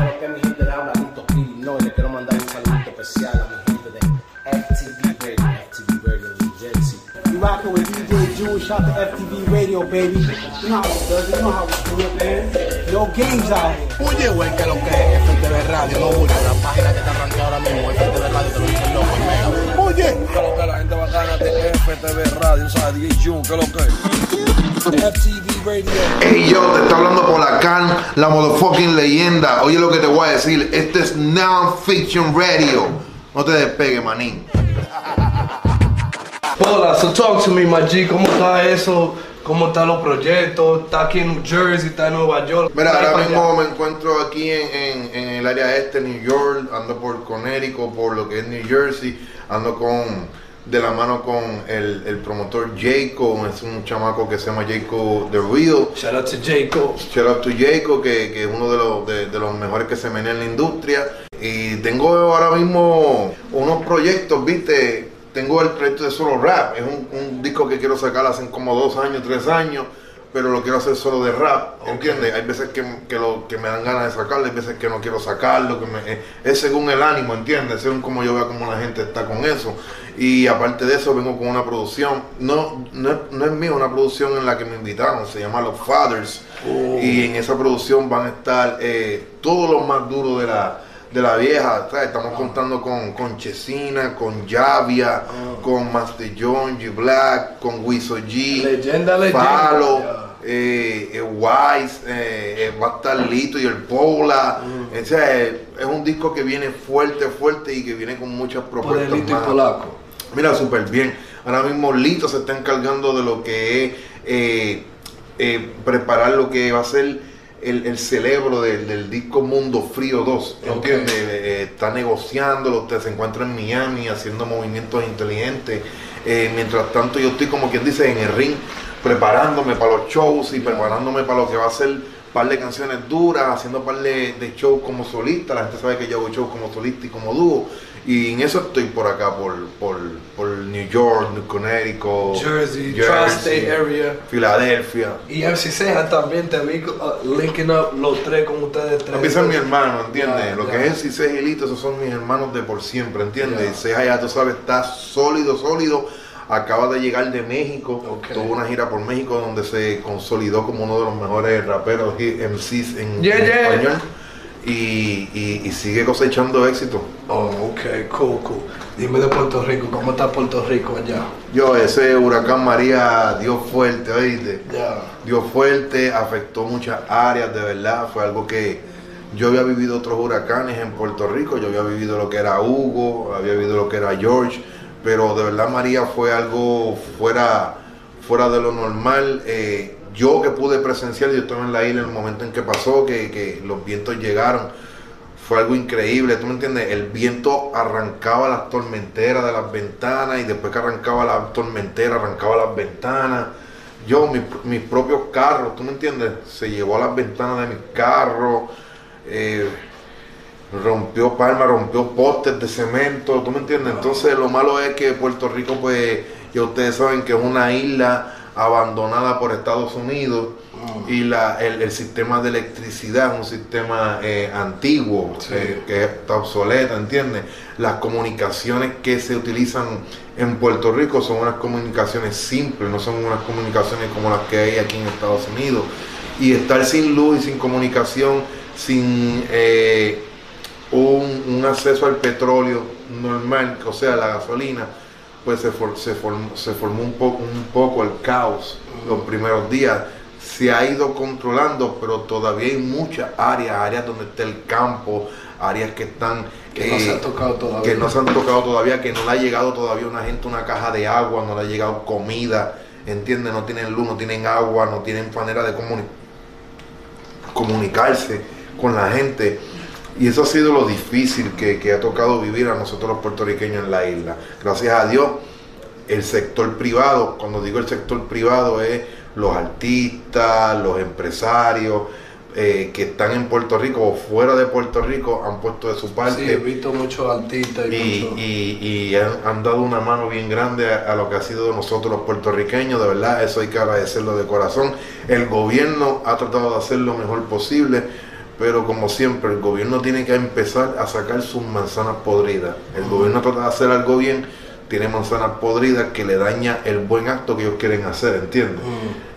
Pero que mi gente de habla Lito No, y le quiero mandar un saludito especial a mi gente de FTV Radio, FTV Radio New Jersey. You rockin' with DJ Jewish out to FTV Radio, baby. You know how it does it, you know how we do it, man. No games out here. Oye, güey, que lo que es FTV Radio, no Julio, la página que te arranqué ahora mismo, FTV Radio, te lo dice el loco, mega. Oye, que lo que la gente bacana de FTV Radio, ¿sabes? DJ Jun, que lo que FTV Radio. Hey yo, te está hablando por la can, la motherfucking leyenda. Oye lo que te voy a decir, este es Non-Fiction Radio. No te despegues, manín. Hola, so talk to me, my G. ¿Cómo está eso? ¿Cómo están los proyectos? ¿Está aquí en New Jersey? ¿Está en Nueva York? Mira, ahora mismo allá. me encuentro aquí en, en- en el área este, New York, ando por Connecticut, por lo que es New Jersey, ando con de la mano con el, el promotor Jacob, es un chamaco que se llama Jacob The Real. Shout out to Jacob. Shout out to Jacob, que, que es uno de los, de, de los mejores que se menea en la industria. Y tengo ahora mismo unos proyectos, viste. Tengo el proyecto de solo rap. Es un, un disco que quiero sacar hace como dos años, tres años. Pero lo quiero hacer solo de rap, ¿entiendes? Hay veces que, que, lo, que me dan ganas de sacarlo, hay veces que no quiero sacarlo, que me- eh, es según el ánimo, ¿entiendes? Según como yo vea cómo la gente está con eso. Y aparte de eso, vengo con una producción, no, no, es, no es mía, una producción en la que me invitaron, se llama Los Fathers. Y en esa producción van a estar eh, todos los más duros de la, de la vieja. ¿sabes? Estamos contando con, con Chesina, con Javia, con Master John, G Black, con Wiso G, Leyenda, leyenda. Falo, eh, eh, Wise, eh, va a estar Lito y el Pola. O sea, eh, es un disco que viene fuerte, fuerte y que viene con muchas propuestas. Poderito y. Polaco. Mira, súper bien. Ahora mismo Lito se está encargando de lo que es preparar lo que va a ser el, el cerebro del, del disco Mundo Frío 2. Ok. ¿Entiendes? Eh, está negociándolo, usted se encuentra en Miami haciendo movimientos inteligentes. Eh, mientras tanto, yo estoy como quien dice en el ring preparándome para los shows y preparándome para lo que va a ser par de canciones duras, haciendo par de, de shows como solista. La gente sabe que yo hago shows como solista y como dúo. Y en eso estoy por acá, por, por, por New York, New Connecticut, Jersey, Tri-State area. Filadelfia. Y MC Ceja también te vi uh, linking up los tres con ustedes tres. Empieza mi hermano, ¿entiendes? Ya, Lo ya. que es el Cisé y Lito, esos son mis hermanos de por siempre, ¿entiendes? Ya. Y Ceja ya tú sabes, está sólido, sólido. Acaba de llegar de México, tuvo una gira por México donde se consolidó como uno de los mejores raperos MCs en, Yeah, en yeah. español. Y, y- y sigue cosechando éxito. Oh, ok, cool, cool. Dime de Puerto Rico, ¿cómo está Puerto Rico allá? Yo, ese huracán María dio fuerte, ¿oíste? Ya. dio fuerte, afectó muchas áreas, de verdad, fue algo que yo había vivido otros huracanes en Puerto Rico, yo había vivido lo que era Hugo, había vivido lo que era George, pero de verdad María fue algo fuera, fuera de lo normal. eh, yo que pude presenciar, yo estaba en la isla en el momento en que pasó, que, que los vientos llegaron, fue algo increíble, ¿tú me entiendes? El viento arrancaba las tormenteras de las ventanas y después que arrancaba la tormentera, arrancaba las ventanas. Yo, mi- mis propios carros, ¿tú me entiendes? Se llevó a las ventanas de mi carro, eh, rompió palmas, rompió postes de cemento, ¿tú me entiendes? Entonces lo malo es que Puerto Rico, pues, ya ustedes saben que es una isla abandonada por Estados Unidos y la, el, el sistema de electricidad es un sistema eh, antiguo, Sí. eh, que está obsoleto, ¿entiendes? Las comunicaciones que se utilizan en Puerto Rico son unas comunicaciones simples, no son unas comunicaciones como las que hay aquí en Estados Unidos. Y estar sin luz y sin comunicación, sin eh, un, un acceso al petróleo normal, o sea, la gasolina, pues se, for- se, formó, se formó un, poco un poco el caos los primeros días. Se ha ido controlando, pero todavía hay muchas áreas, áreas donde está el campo, áreas que están... Que no eh, se ha tocado todavía. que no se han tocado todavía, que no le ha llegado todavía una gente una caja de agua, no le ha llegado comida, ¿entiendes? No tienen luz, no tienen agua, no tienen manera de comuni- comunicarse con la gente. Y eso ha sido lo difícil que, que ha tocado vivir a nosotros los puertorriqueños en la isla. Gracias a Dios, el sector privado, cuando digo el sector privado es los artistas, los empresarios eh, que están en Puerto Rico o fuera de Puerto Rico han puesto de su parte Sí, he visto muchos artistas y, y, y- y han, han dado una mano bien grande a, a lo que ha sido de nosotros los puertorriqueños, de verdad, eso hay que agradecerlo de corazón. El gobierno ha tratado de hacer lo mejor posible, pero como siempre el gobierno tiene que empezar a sacar sus manzanas podridas. El gobierno trata de hacer algo bien, tiene manzanas podridas que le daña el buen acto que ellos quieren hacer, ¿entiendes?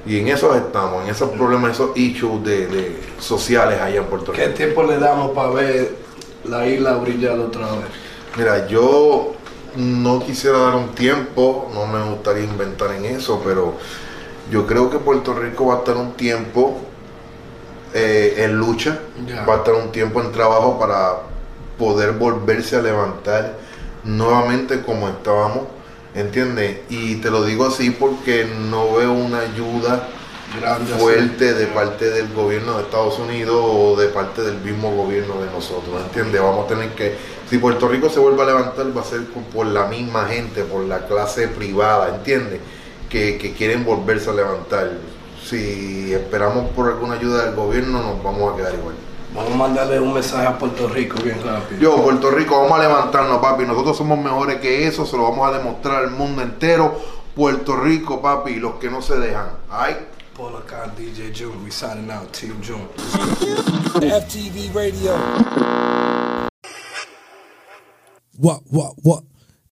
Y en eso estamos, en esos problemas, esos issues de, de sociales allá en Puerto Rico. ¿Qué tiempo le damos para ver la isla brillar otra vez? Mira, yo no quisiera dar un tiempo, no me gustaría inventar en eso, pero yo creo que Puerto Rico va a estar un tiempo eh, en lucha, va a estar un tiempo en trabajo para poder volverse a levantar nuevamente como estábamos, ¿entiendes? Y te lo digo así porque no veo una ayuda Grande así. fuerte de parte del gobierno de Estados Unidos o de parte del mismo gobierno de nosotros, ¿entiendes? Vamos a tener que, si Puerto Rico se vuelve a levantar, va a ser por- por la misma gente, por la clase privada, ¿entiendes? Que, que quieren volverse a levantar. Si esperamos por alguna ayuda del gobierno, nos vamos a quedar igual. Vamos a mandarle un mensaje a Puerto Rico bien rápido. Yo, Puerto Rico, vamos a levantarnos, papi. Nosotros somos mejores que eso, se lo vamos a demostrar al mundo entero. Puerto Rico, papi, los que no se dejan. Ay. Paul acá, DJ June, we signing out, Team June. FTV Radio. What, what, what?